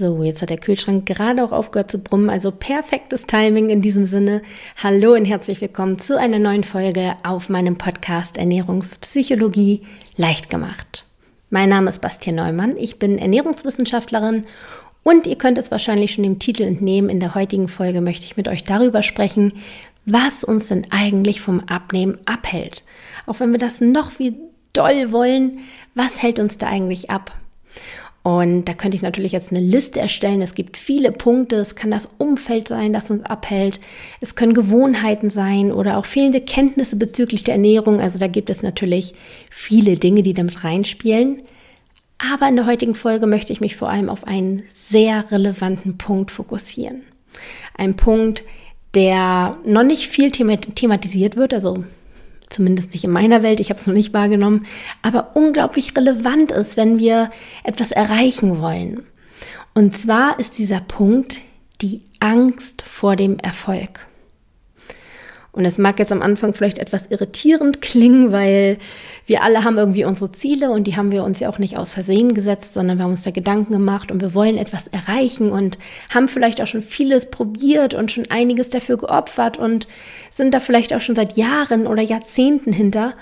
So, jetzt hat der Kühlschrank gerade auch aufgehört zu brummen, also perfektes Timing in diesem Sinne. Hallo und herzlich willkommen zu einer neuen Folge auf meinem Podcast Ernährungspsychologie leicht gemacht. Mein Name ist Bastian Neumann, ich bin Ernährungswissenschaftlerin und ihr könnt es wahrscheinlich schon dem Titel entnehmen. In der heutigen Folge möchte ich mit euch darüber sprechen, was uns denn eigentlich vom Abnehmen abhält. Auch wenn wir das noch wie doll wollen, was hält uns da eigentlich ab? Und da könnte ich natürlich jetzt eine Liste erstellen. Es gibt viele Punkte. Es kann das Umfeld sein, das uns abhält. Es können Gewohnheiten sein oder auch fehlende Kenntnisse bezüglich der Ernährung. Also da gibt es natürlich viele Dinge, die damit reinspielen. Aber in der heutigen Folge möchte ich mich vor allem auf einen sehr relevanten Punkt fokussieren. Ein Punkt, der noch nicht viel thematisiert wird. Also zumindest nicht in meiner Welt, ich habe es noch nicht wahrgenommen, aber unglaublich relevant ist, wenn wir etwas erreichen wollen. Und zwar ist dieser Punkt die Angst vor dem Erfolg. Und es mag jetzt am Anfang vielleicht etwas irritierend klingen, weil wir alle haben irgendwie unsere Ziele und die haben wir uns ja auch nicht aus Versehen gesetzt, sondern wir haben uns da Gedanken gemacht und wir wollen etwas erreichen und haben vielleicht auch schon vieles probiert und schon einiges dafür geopfert und sind da vielleicht auch schon seit Jahren oder Jahrzehnten hinter.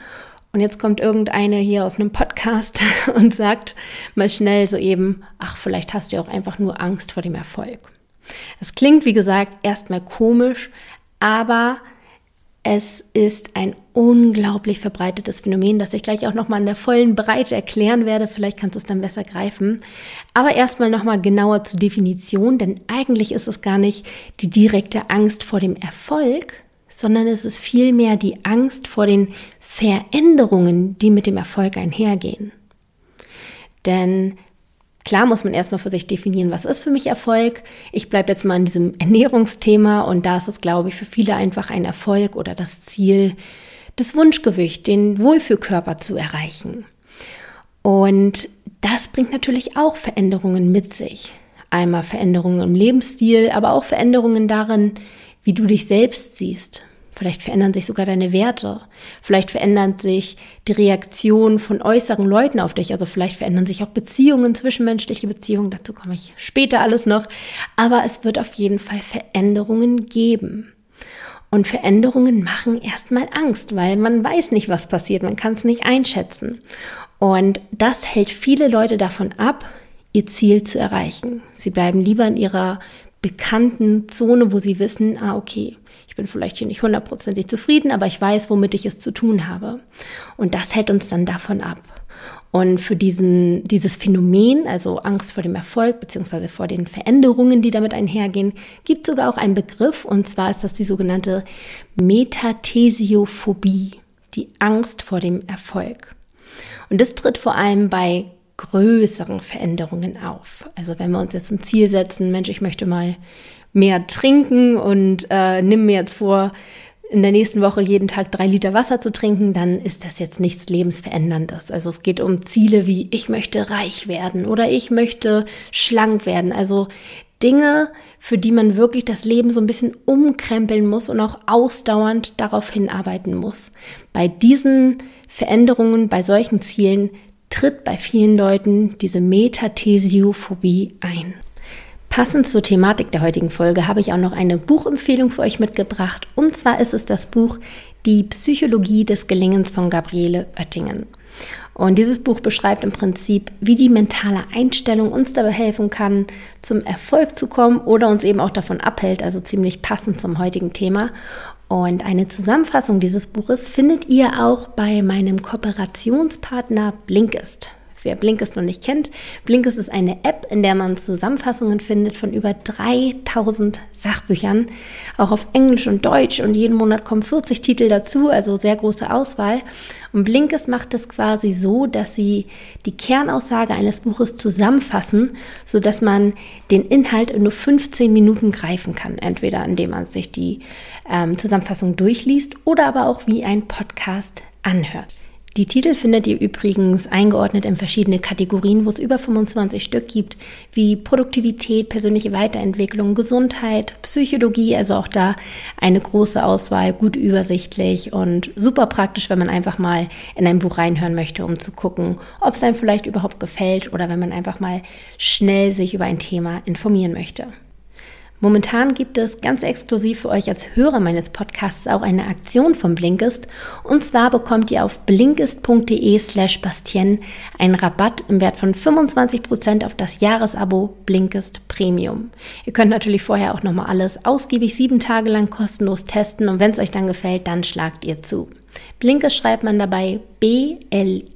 Und jetzt kommt irgendeine hier aus einem Podcast und sagt mal schnell so eben, ach, vielleicht hast du ja auch einfach nur Angst vor dem Erfolg. Das klingt, wie gesagt, erstmal komisch, aber es ist ein unglaublich verbreitetes Phänomen, das ich gleich auch nochmal in der vollen Breite erklären werde. Vielleicht kannst du es dann besser greifen. Aber erstmal nochmal genauer zur Definition, denn eigentlich ist es gar nicht die direkte Angst vor dem Erfolg, sondern es ist vielmehr die Angst vor den Veränderungen, die mit dem Erfolg einhergehen. Denn Klar muss man erstmal für sich definieren, was ist für mich Erfolg. Ich bleibe jetzt mal in diesem Ernährungsthema und da ist es, glaube ich, für viele einfach ein Erfolg oder das Ziel, das Wunschgewicht, den Wohlfühlkörper zu erreichen. Und das bringt natürlich auch Veränderungen mit sich. Einmal Veränderungen im Lebensstil, aber auch Veränderungen darin, wie du dich selbst siehst, Vielleicht verändern sich sogar deine Werte. Vielleicht verändert sich die Reaktion von äußeren Leuten auf dich. Also vielleicht verändern sich auch Beziehungen, zwischenmenschliche Beziehungen. Dazu komme ich später alles noch. Aber es wird auf jeden Fall Veränderungen geben. Und Veränderungen machen erstmal Angst, weil man weiß nicht, was passiert. Man kann es nicht einschätzen. Und das hält viele Leute davon ab, ihr Ziel zu erreichen. Sie bleiben lieber in ihrer bekannten Zone, wo sie wissen, ah, okay, bin vielleicht hier nicht hundertprozentig zufrieden, aber ich weiß, womit ich es zu tun habe. Und das hält uns dann davon ab. Und für diesen, dieses Phänomen, also Angst vor dem Erfolg beziehungsweise vor den Veränderungen, die damit einhergehen, gibt sogar auch einen Begriff und zwar ist das die sogenannte Metathesiophobie, die Angst vor dem Erfolg. Und das tritt vor allem bei größeren Veränderungen auf. Also wenn wir uns jetzt ein Ziel setzen, Mensch, ich möchte mal mehr trinken und äh, nimm mir jetzt vor, in der nächsten Woche jeden Tag drei Liter Wasser zu trinken, dann ist das jetzt nichts Lebensveränderndes. Also es geht um Ziele wie ich möchte reich werden oder ich möchte schlank werden. Also Dinge, für die man wirklich das Leben so ein bisschen umkrempeln muss und auch ausdauernd darauf hinarbeiten muss. Bei diesen Veränderungen, bei solchen Zielen tritt bei vielen Leuten diese Metathesiophobie ein. Passend zur Thematik der heutigen Folge habe ich auch noch eine Buchempfehlung für euch mitgebracht. Und zwar ist es das Buch Die Psychologie des Gelingens von Gabriele Oettingen. Und dieses Buch beschreibt im Prinzip, wie die mentale Einstellung uns dabei helfen kann, zum Erfolg zu kommen oder uns eben auch davon abhält, also ziemlich passend zum heutigen Thema. Und eine Zusammenfassung dieses Buches findet ihr auch bei meinem Kooperationspartner Blinkist. Wer Blinkist noch nicht kennt, Blinkist ist eine App, in der man Zusammenfassungen findet von über 3000 Sachbüchern, auch auf Englisch und Deutsch und jeden Monat kommen 40 Titel dazu, also sehr große Auswahl. Und Blinkist macht es quasi so, dass sie die Kernaussage eines Buches zusammenfassen, sodass man den Inhalt in nur 15 Minuten greifen kann, entweder indem man sich die ähm, Zusammenfassung durchliest oder aber auch wie ein Podcast anhört. Die Titel findet ihr übrigens eingeordnet in verschiedene Kategorien, wo es über 25 Stück gibt, wie Produktivität, persönliche Weiterentwicklung, Gesundheit, Psychologie, also auch da eine große Auswahl, gut übersichtlich und super praktisch, wenn man einfach mal in ein Buch reinhören möchte, um zu gucken, ob es einem vielleicht überhaupt gefällt oder wenn man einfach mal schnell sich über ein Thema informieren möchte. Momentan gibt es ganz exklusiv für euch als Hörer meines Podcasts auch eine Aktion von Blinkist. Und zwar bekommt ihr auf blinkist.de slash Bastien einen Rabatt im Wert von 25% auf das Jahresabo Blinkist Premium. Ihr könnt natürlich vorher auch nochmal alles ausgiebig sieben Tage lang kostenlos testen und wenn es euch dann gefällt, dann schlagt ihr zu. Blinkist schreibt man dabei B-L-I-N-K-I-S-T.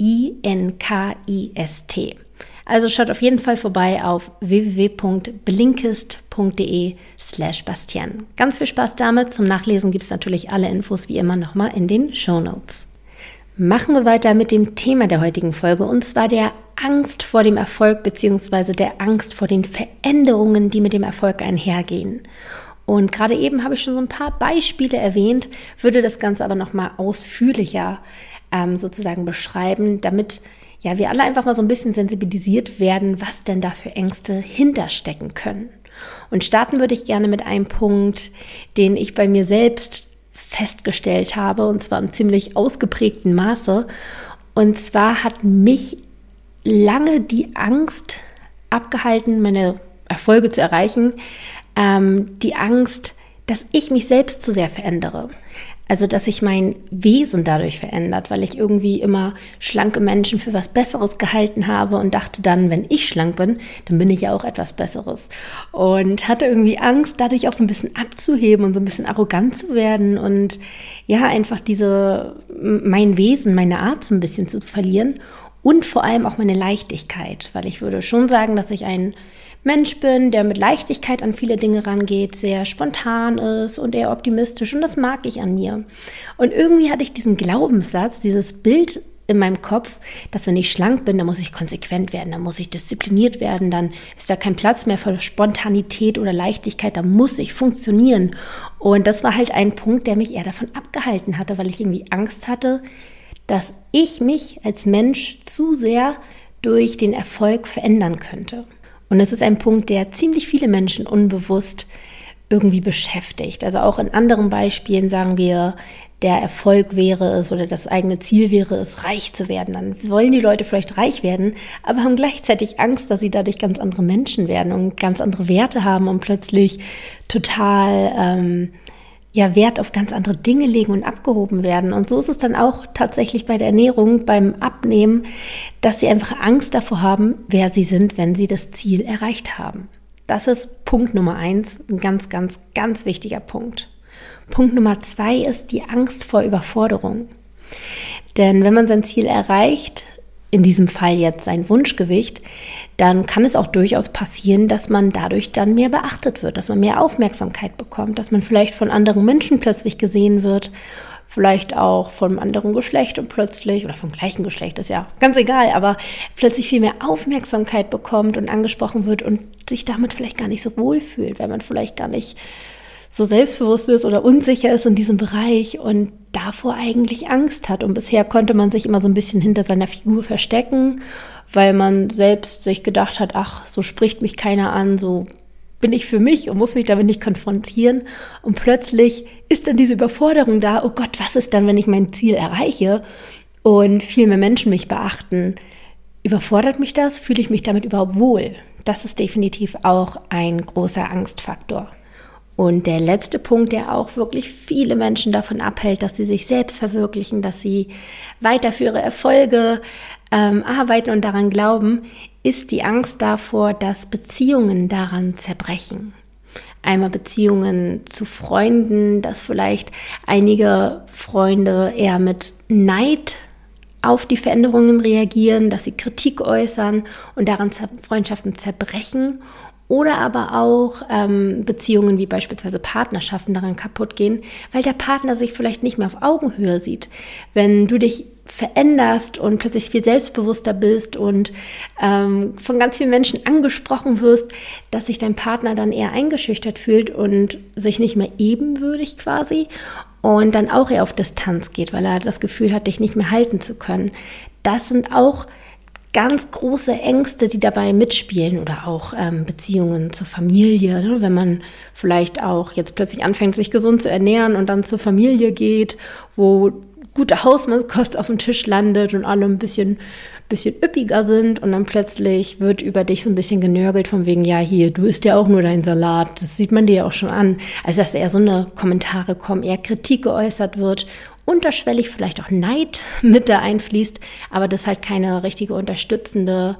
Also schaut auf jeden Fall vorbei auf www.blinkist.de slash Bastian. Ganz viel Spaß damit. Zum Nachlesen gibt es natürlich alle Infos wie immer nochmal in den Show Notes. Machen wir weiter mit dem Thema der heutigen Folge und zwar der Angst vor dem Erfolg bzw. der Angst vor den Veränderungen, die mit dem Erfolg einhergehen. Und gerade eben habe ich schon so ein paar Beispiele erwähnt, würde das Ganze aber nochmal ausführlicher ähm, sozusagen beschreiben, damit ja, wir alle einfach mal so ein bisschen sensibilisiert werden, was denn da für Ängste hinterstecken können. Und starten würde ich gerne mit einem Punkt, den ich bei mir selbst festgestellt habe, und zwar im ziemlich ausgeprägten Maße. Und zwar hat mich lange die Angst abgehalten, meine Erfolge zu erreichen, ähm, die Angst, dass ich mich selbst zu sehr verändere. Also, dass sich mein Wesen dadurch verändert, weil ich irgendwie immer schlanke Menschen für was Besseres gehalten habe und dachte dann, wenn ich schlank bin, dann bin ich ja auch etwas Besseres. Und hatte irgendwie Angst, dadurch auch so ein bisschen abzuheben und so ein bisschen arrogant zu werden und ja, einfach diese, mein Wesen, meine Art so ein bisschen zu verlieren und vor allem auch meine Leichtigkeit, weil ich würde schon sagen, dass ich ein Mensch bin, der mit Leichtigkeit an viele Dinge rangeht, sehr spontan ist und eher optimistisch und das mag ich an mir. Und irgendwie hatte ich diesen Glaubenssatz, dieses Bild in meinem Kopf, dass wenn ich schlank bin, dann muss ich konsequent werden, dann muss ich diszipliniert werden, dann ist da kein Platz mehr für Spontanität oder Leichtigkeit, dann muss ich funktionieren. Und das war halt ein Punkt, der mich eher davon abgehalten hatte, weil ich irgendwie Angst hatte, dass ich mich als Mensch zu sehr durch den Erfolg verändern könnte. Und es ist ein Punkt, der ziemlich viele Menschen unbewusst irgendwie beschäftigt. Also auch in anderen Beispielen sagen wir, der Erfolg wäre es oder das eigene Ziel wäre es, reich zu werden. Dann wollen die Leute vielleicht reich werden, aber haben gleichzeitig Angst, dass sie dadurch ganz andere Menschen werden und ganz andere Werte haben und plötzlich total ähm, ja Wert auf ganz andere Dinge legen und abgehoben werden. Und so ist es dann auch tatsächlich bei der Ernährung, beim Abnehmen, dass sie einfach Angst davor haben, wer sie sind, wenn sie das Ziel erreicht haben. Das ist Punkt Nummer eins, ein ganz, ganz, ganz wichtiger Punkt. Punkt Nummer zwei ist die Angst vor Überforderung. Denn wenn man sein Ziel erreicht, in diesem Fall jetzt sein Wunschgewicht, dann kann es auch durchaus passieren, dass man dadurch dann mehr beachtet wird, dass man mehr Aufmerksamkeit bekommt, dass man vielleicht von anderen Menschen plötzlich gesehen wird, vielleicht auch einem anderen Geschlecht und plötzlich, oder vom gleichen Geschlecht, ist ja ganz egal, aber plötzlich viel mehr Aufmerksamkeit bekommt und angesprochen wird und sich damit vielleicht gar nicht so wohl fühlt, weil man vielleicht gar nicht so selbstbewusst ist oder unsicher ist in diesem Bereich und davor eigentlich Angst hat. Und bisher konnte man sich immer so ein bisschen hinter seiner Figur verstecken, weil man selbst sich gedacht hat, ach, so spricht mich keiner an, so bin ich für mich und muss mich damit nicht konfrontieren. Und plötzlich ist dann diese Überforderung da, oh Gott, was ist dann, wenn ich mein Ziel erreiche und viel mehr Menschen mich beachten? Überfordert mich das? Fühle ich mich damit überhaupt wohl? Das ist definitiv auch ein großer Angstfaktor. Und der letzte Punkt, der auch wirklich viele Menschen davon abhält, dass sie sich selbst verwirklichen, dass sie weiter für ihre Erfolge ähm, arbeiten und daran glauben, ist die Angst davor, dass Beziehungen daran zerbrechen. Einmal Beziehungen zu Freunden, dass vielleicht einige Freunde eher mit Neid auf die Veränderungen reagieren, dass sie Kritik äußern und daran Freundschaften zerbrechen oder aber auch ähm, Beziehungen wie beispielsweise Partnerschaften daran kaputt gehen, weil der Partner sich vielleicht nicht mehr auf Augenhöhe sieht. Wenn du dich veränderst und plötzlich viel selbstbewusster bist und ähm, von ganz vielen Menschen angesprochen wirst, dass sich dein Partner dann eher eingeschüchtert fühlt und sich nicht mehr ebenwürdig quasi und dann auch eher auf Distanz geht, weil er das Gefühl hat, dich nicht mehr halten zu können. Das sind auch ganz große Ängste, die dabei mitspielen oder auch ähm, Beziehungen zur Familie. Ne? Wenn man vielleicht auch jetzt plötzlich anfängt, sich gesund zu ernähren und dann zur Familie geht, wo gute Hausmannskost auf dem Tisch landet und alle ein bisschen, bisschen üppiger sind und dann plötzlich wird über dich so ein bisschen genörgelt von wegen, ja, hier, du isst ja auch nur deinen Salat. Das sieht man dir ja auch schon an. Also, dass eher so eine Kommentare kommen, eher Kritik geäußert wird unterschwellig vielleicht auch Neid mit da einfließt, aber das halt keine richtige unterstützende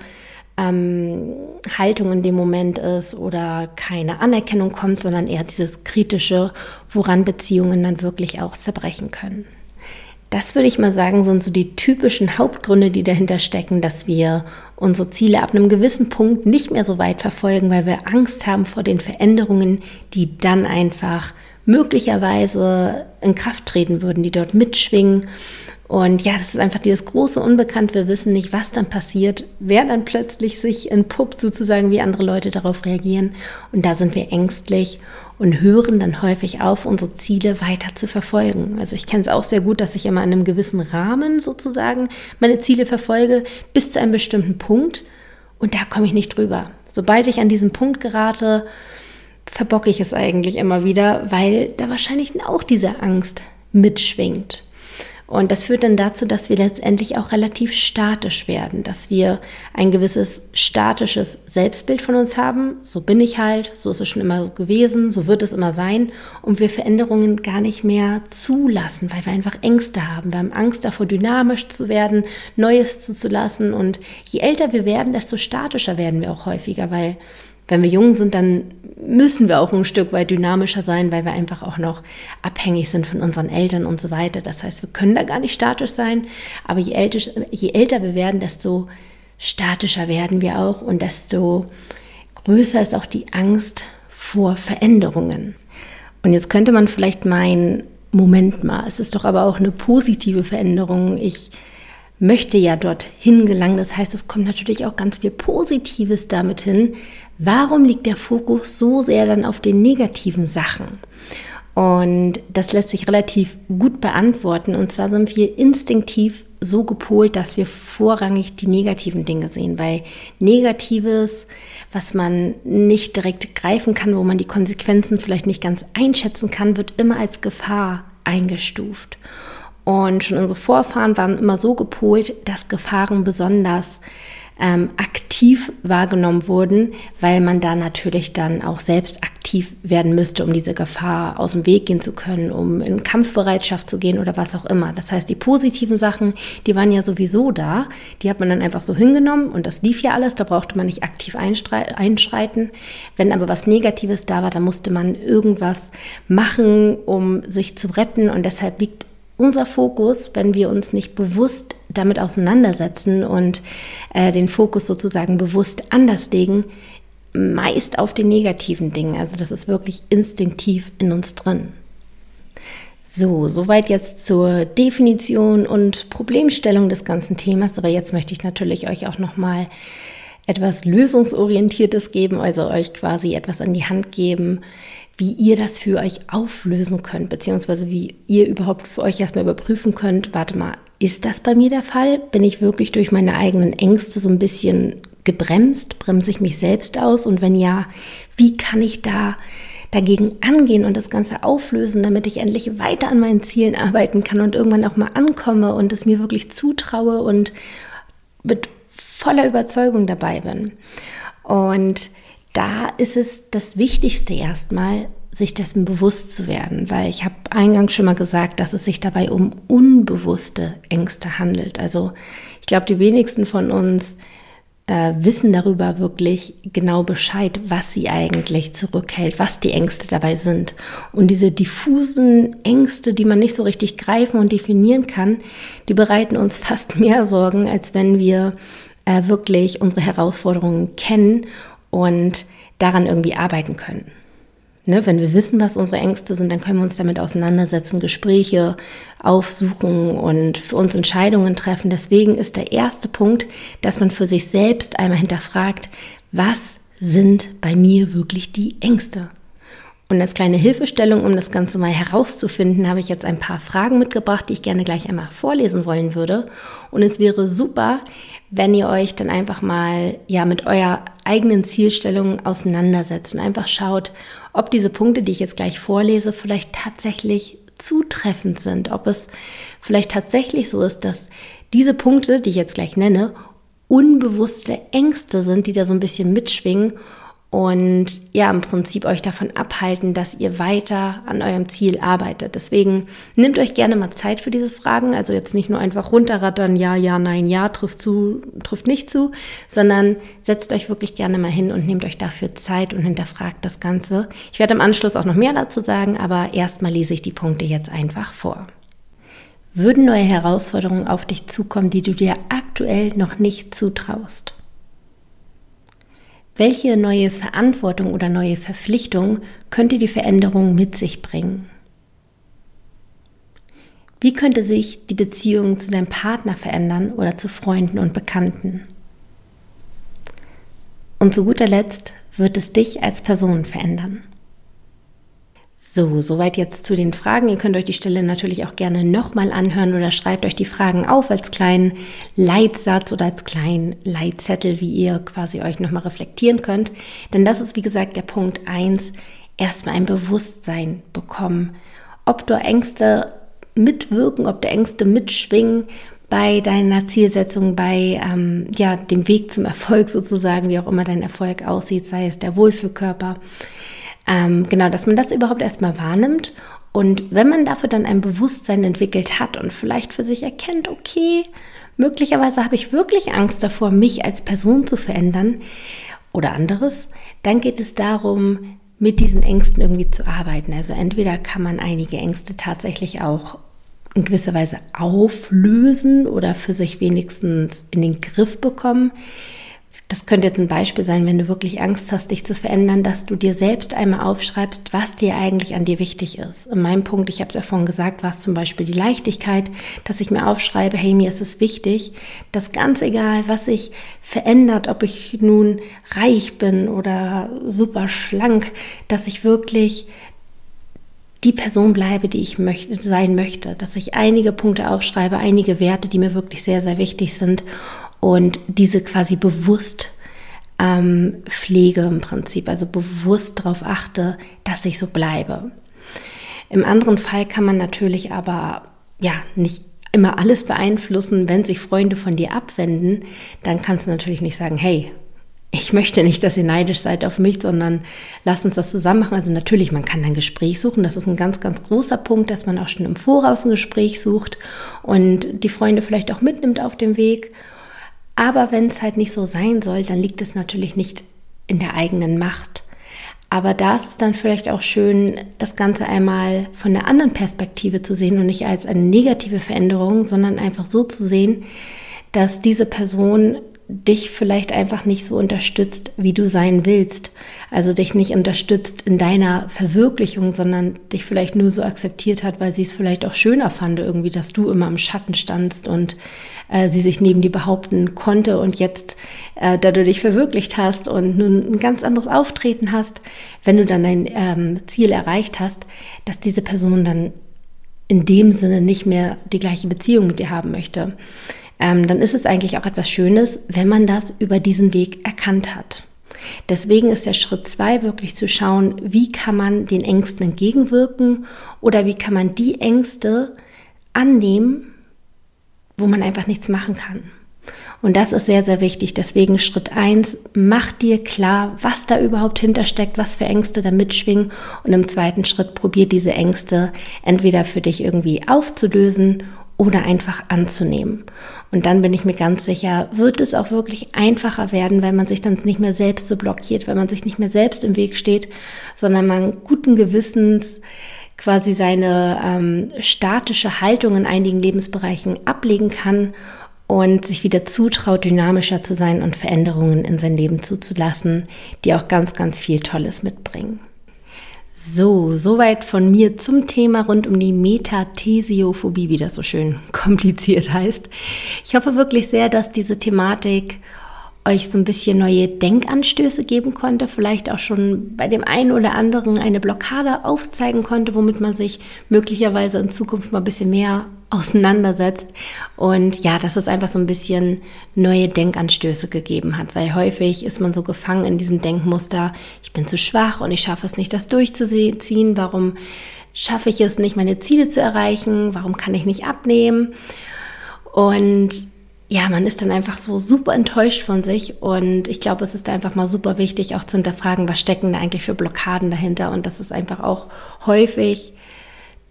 ähm, Haltung in dem Moment ist oder keine Anerkennung kommt, sondern eher dieses kritische, woran Beziehungen dann wirklich auch zerbrechen können. Das würde ich mal sagen, sind so die typischen Hauptgründe, die dahinter stecken, dass wir unsere Ziele ab einem gewissen Punkt nicht mehr so weit verfolgen, weil wir Angst haben vor den Veränderungen, die dann einfach möglicherweise in Kraft treten würden, die dort mitschwingen. Und ja, das ist einfach dieses große Unbekannt. Wir wissen nicht, was dann passiert, wer dann plötzlich sich entpuppt, sozusagen, wie andere Leute darauf reagieren. Und da sind wir ängstlich und hören dann häufig auf, unsere Ziele weiter zu verfolgen. Also ich kenne es auch sehr gut, dass ich immer in einem gewissen Rahmen sozusagen meine Ziele verfolge, bis zu einem bestimmten Punkt. Und da komme ich nicht drüber. Sobald ich an diesen Punkt gerate, verbocke ich es eigentlich immer wieder, weil da wahrscheinlich auch diese Angst mitschwingt. Und das führt dann dazu, dass wir letztendlich auch relativ statisch werden, dass wir ein gewisses statisches Selbstbild von uns haben. So bin ich halt, so ist es schon immer gewesen, so wird es immer sein. Und wir Veränderungen gar nicht mehr zulassen, weil wir einfach Ängste haben. Wir haben Angst davor, dynamisch zu werden, Neues zuzulassen. Und je älter wir werden, desto statischer werden wir auch häufiger, weil wenn wir jung sind, dann müssen wir auch ein Stück weit dynamischer sein, weil wir einfach auch noch abhängig sind von unseren Eltern und so weiter. Das heißt, wir können da gar nicht statisch sein, aber je älter, je älter wir werden, desto statischer werden wir auch und desto größer ist auch die Angst vor Veränderungen. Und jetzt könnte man vielleicht meinen, Moment mal, es ist doch aber auch eine positive Veränderung. Ich möchte ja dorthin gelangen. Das heißt, es kommt natürlich auch ganz viel Positives damit hin, Warum liegt der Fokus so sehr dann auf den negativen Sachen? Und das lässt sich relativ gut beantworten. Und zwar sind wir instinktiv so gepolt, dass wir vorrangig die negativen Dinge sehen, weil Negatives, was man nicht direkt greifen kann, wo man die Konsequenzen vielleicht nicht ganz einschätzen kann, wird immer als Gefahr eingestuft. Und schon unsere Vorfahren waren immer so gepolt, dass Gefahren besonders ähm, aktiv wahrgenommen wurden, weil man da natürlich dann auch selbst aktiv werden müsste, um diese Gefahr aus dem Weg gehen zu können, um in Kampfbereitschaft zu gehen oder was auch immer. Das heißt, die positiven Sachen, die waren ja sowieso da, die hat man dann einfach so hingenommen und das lief ja alles, da brauchte man nicht aktiv einschreiten. Wenn aber was Negatives da war, dann musste man irgendwas machen, um sich zu retten und deshalb liegt unser Fokus, wenn wir uns nicht bewusst damit auseinandersetzen und äh, den Fokus sozusagen bewusst anders legen, meist auf den negativen Dingen. Also das ist wirklich instinktiv in uns drin. So, soweit jetzt zur Definition und Problemstellung des ganzen Themas. Aber jetzt möchte ich natürlich euch auch noch mal etwas lösungsorientiertes geben, also euch quasi etwas an die Hand geben, wie ihr das für euch auflösen könnt, beziehungsweise wie ihr überhaupt für euch erstmal überprüfen könnt, warte mal, ist das bei mir der Fall? Bin ich wirklich durch meine eigenen Ängste so ein bisschen gebremst? Bremse ich mich selbst aus? Und wenn ja, wie kann ich da dagegen angehen und das Ganze auflösen, damit ich endlich weiter an meinen Zielen arbeiten kann und irgendwann auch mal ankomme und es mir wirklich zutraue und mit voller Überzeugung dabei bin? Und da ist es das Wichtigste erstmal, sich dessen bewusst zu werden, weil ich habe eingangs schon mal gesagt, dass es sich dabei um unbewusste Ängste handelt. Also ich glaube, die wenigsten von uns äh, wissen darüber wirklich genau Bescheid, was sie eigentlich zurückhält, was die Ängste dabei sind. Und diese diffusen Ängste, die man nicht so richtig greifen und definieren kann, die bereiten uns fast mehr Sorgen, als wenn wir äh, wirklich unsere Herausforderungen kennen und daran irgendwie arbeiten können. Ne, wenn wir wissen, was unsere Ängste sind, dann können wir uns damit auseinandersetzen, Gespräche aufsuchen und für uns Entscheidungen treffen. Deswegen ist der erste Punkt, dass man für sich selbst einmal hinterfragt, was sind bei mir wirklich die Ängste? Und als kleine Hilfestellung, um das Ganze mal herauszufinden, habe ich jetzt ein paar Fragen mitgebracht, die ich gerne gleich einmal vorlesen wollen würde. Und es wäre super, wenn ihr euch dann einfach mal ja mit eurer eigenen Zielstellung auseinandersetzt und einfach schaut, ob diese Punkte, die ich jetzt gleich vorlese, vielleicht tatsächlich zutreffend sind, ob es vielleicht tatsächlich so ist, dass diese Punkte, die ich jetzt gleich nenne, unbewusste Ängste sind, die da so ein bisschen mitschwingen und ja, im Prinzip euch davon abhalten, dass ihr weiter an eurem Ziel arbeitet. Deswegen nehmt euch gerne mal Zeit für diese Fragen. Also jetzt nicht nur einfach runterrattern, ja, ja, nein, ja, trifft zu, trifft nicht zu, sondern setzt euch wirklich gerne mal hin und nehmt euch dafür Zeit und hinterfragt das Ganze. Ich werde im Anschluss auch noch mehr dazu sagen, aber erstmal lese ich die Punkte jetzt einfach vor. Würden neue Herausforderungen auf dich zukommen, die du dir aktuell noch nicht zutraust? Welche neue Verantwortung oder neue Verpflichtung könnte die Veränderung mit sich bringen? Wie könnte sich die Beziehung zu deinem Partner verändern oder zu Freunden und Bekannten? Und zu guter Letzt wird es dich als Person verändern. So, soweit jetzt zu den Fragen. Ihr könnt euch die Stelle natürlich auch gerne nochmal anhören oder schreibt euch die Fragen auf als kleinen Leitsatz oder als kleinen Leitzettel, wie ihr quasi euch nochmal reflektieren könnt. Denn das ist, wie gesagt, der Punkt 1. Erstmal ein Bewusstsein bekommen. Ob du Ängste mitwirken, ob du Ängste mitschwingen bei deiner Zielsetzung, bei ähm, ja, dem Weg zum Erfolg sozusagen, wie auch immer dein Erfolg aussieht, sei es der Wohlfühlkörper. Ähm, genau, dass man das überhaupt erstmal wahrnimmt. Und wenn man dafür dann ein Bewusstsein entwickelt hat und vielleicht für sich erkennt, okay, möglicherweise habe ich wirklich Angst davor, mich als Person zu verändern oder anderes, dann geht es darum, mit diesen Ängsten irgendwie zu arbeiten. Also entweder kann man einige Ängste tatsächlich auch in gewisser Weise auflösen oder für sich wenigstens in den Griff bekommen. Das könnte jetzt ein Beispiel sein, wenn du wirklich Angst hast, dich zu verändern, dass du dir selbst einmal aufschreibst, was dir eigentlich an dir wichtig ist. In meinem Punkt, ich habe es ja vorhin gesagt, war es zum Beispiel die Leichtigkeit, dass ich mir aufschreibe, hey, mir ist es wichtig, dass ganz egal, was sich verändert, ob ich nun reich bin oder super schlank, dass ich wirklich die Person bleibe, die ich möchte, sein möchte, dass ich einige Punkte aufschreibe, einige Werte, die mir wirklich sehr, sehr wichtig sind und diese quasi bewusst ähm, pflege im Prinzip, also bewusst darauf achte, dass ich so bleibe. Im anderen Fall kann man natürlich aber ja nicht immer alles beeinflussen, wenn sich Freunde von dir abwenden, dann kannst du natürlich nicht sagen, hey, ich möchte nicht, dass ihr neidisch seid auf mich, sondern lasst uns das zusammen machen. Also natürlich, man kann ein Gespräch suchen. Das ist ein ganz, ganz großer Punkt, dass man auch schon im Voraus ein Gespräch sucht und die Freunde vielleicht auch mitnimmt auf dem Weg aber wenn es halt nicht so sein soll, dann liegt es natürlich nicht in der eigenen Macht. Aber da ist es dann vielleicht auch schön, das Ganze einmal von der anderen Perspektive zu sehen und nicht als eine negative Veränderung, sondern einfach so zu sehen, dass diese Person dich vielleicht einfach nicht so unterstützt, wie du sein willst. Also dich nicht unterstützt in deiner Verwirklichung, sondern dich vielleicht nur so akzeptiert hat, weil sie es vielleicht auch schöner fand, irgendwie, dass du immer im Schatten standst und äh, sie sich neben dir behaupten konnte und jetzt, äh, da du dich verwirklicht hast und nun ein ganz anderes Auftreten hast, wenn du dann dein ähm, Ziel erreicht hast, dass diese Person dann in dem Sinne nicht mehr die gleiche Beziehung mit dir haben möchte ähm, dann ist es eigentlich auch etwas Schönes, wenn man das über diesen Weg erkannt hat. Deswegen ist der Schritt zwei wirklich zu schauen, wie kann man den Ängsten entgegenwirken oder wie kann man die Ängste annehmen, wo man einfach nichts machen kann. Und das ist sehr, sehr wichtig. Deswegen Schritt eins: mach dir klar, was da überhaupt hintersteckt, was für Ängste da mitschwingen. Und im zweiten Schritt probier diese Ängste entweder für dich irgendwie aufzulösen oder einfach anzunehmen. Und dann bin ich mir ganz sicher, wird es auch wirklich einfacher werden, weil man sich dann nicht mehr selbst so blockiert, weil man sich nicht mehr selbst im Weg steht, sondern man guten Gewissens quasi seine ähm, statische Haltung in einigen Lebensbereichen ablegen kann und sich wieder zutraut, dynamischer zu sein und Veränderungen in sein Leben zuzulassen, die auch ganz, ganz viel Tolles mitbringen. So, soweit von mir zum Thema rund um die Metathesiophobie, wie das so schön kompliziert heißt. Ich hoffe wirklich sehr, dass diese Thematik euch so ein bisschen neue Denkanstöße geben konnte, vielleicht auch schon bei dem einen oder anderen eine Blockade aufzeigen konnte, womit man sich möglicherweise in Zukunft mal ein bisschen mehr auseinandersetzt. Und ja, dass es einfach so ein bisschen neue Denkanstöße gegeben hat, weil häufig ist man so gefangen in diesem Denkmuster, ich bin zu schwach und ich schaffe es nicht, das durchzuziehen. Warum schaffe ich es nicht, meine Ziele zu erreichen? Warum kann ich nicht abnehmen? Und ja, man ist dann einfach so super enttäuscht von sich und ich glaube, es ist einfach mal super wichtig, auch zu hinterfragen, was stecken da eigentlich für Blockaden dahinter? Und das ist einfach auch häufig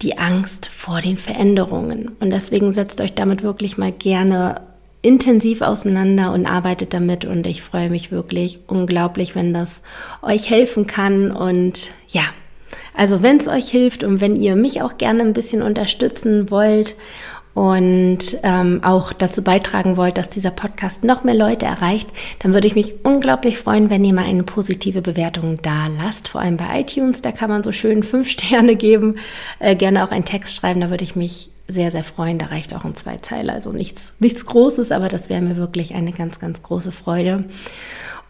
die Angst vor den Veränderungen. Und deswegen setzt euch damit wirklich mal gerne intensiv auseinander und arbeitet damit. Und ich freue mich wirklich unglaublich, wenn das euch helfen kann. Und ja, also wenn es euch hilft und wenn ihr mich auch gerne ein bisschen unterstützen wollt und ähm, auch dazu beitragen wollt, dass dieser Podcast noch mehr Leute erreicht, dann würde ich mich unglaublich freuen, wenn ihr mal eine positive Bewertung da lasst. Vor allem bei iTunes, da kann man so schön fünf Sterne geben, äh, gerne auch einen Text schreiben, da würde ich mich sehr, sehr freuen. Da reicht auch ein Zweizeiler, also nichts, nichts Großes, aber das wäre mir wirklich eine ganz, ganz große Freude.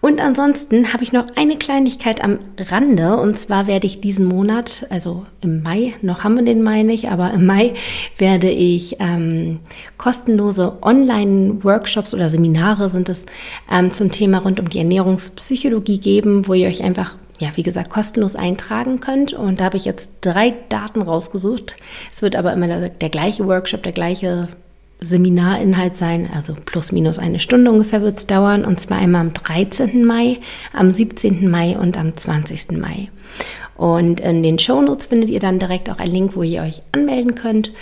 Und ansonsten habe ich noch eine Kleinigkeit am Rande. Und zwar werde ich diesen Monat, also im Mai, noch haben wir den Mai nicht, aber im Mai werde ich ähm, kostenlose Online-Workshops oder Seminare sind es ähm, zum Thema rund um die Ernährungspsychologie geben, wo ihr euch einfach ja, wie gesagt, kostenlos eintragen könnt. Und da habe ich jetzt drei Daten rausgesucht. Es wird aber immer der, der gleiche Workshop, der gleiche Seminarinhalt sein, also plus minus eine Stunde ungefähr wird es dauern, und zwar einmal am 13. Mai, am 17. Mai und am 20. Mai. Und in den Shownotes findet ihr dann direkt auch einen Link, wo ihr euch anmelden könnt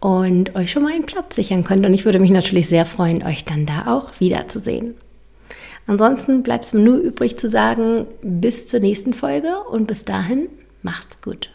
und euch schon mal einen Platz sichern könnt. Und ich würde mich natürlich sehr freuen, euch dann da auch wiederzusehen. Ansonsten bleibt es mir nur übrig zu sagen, bis zur nächsten Folge und bis dahin macht's gut.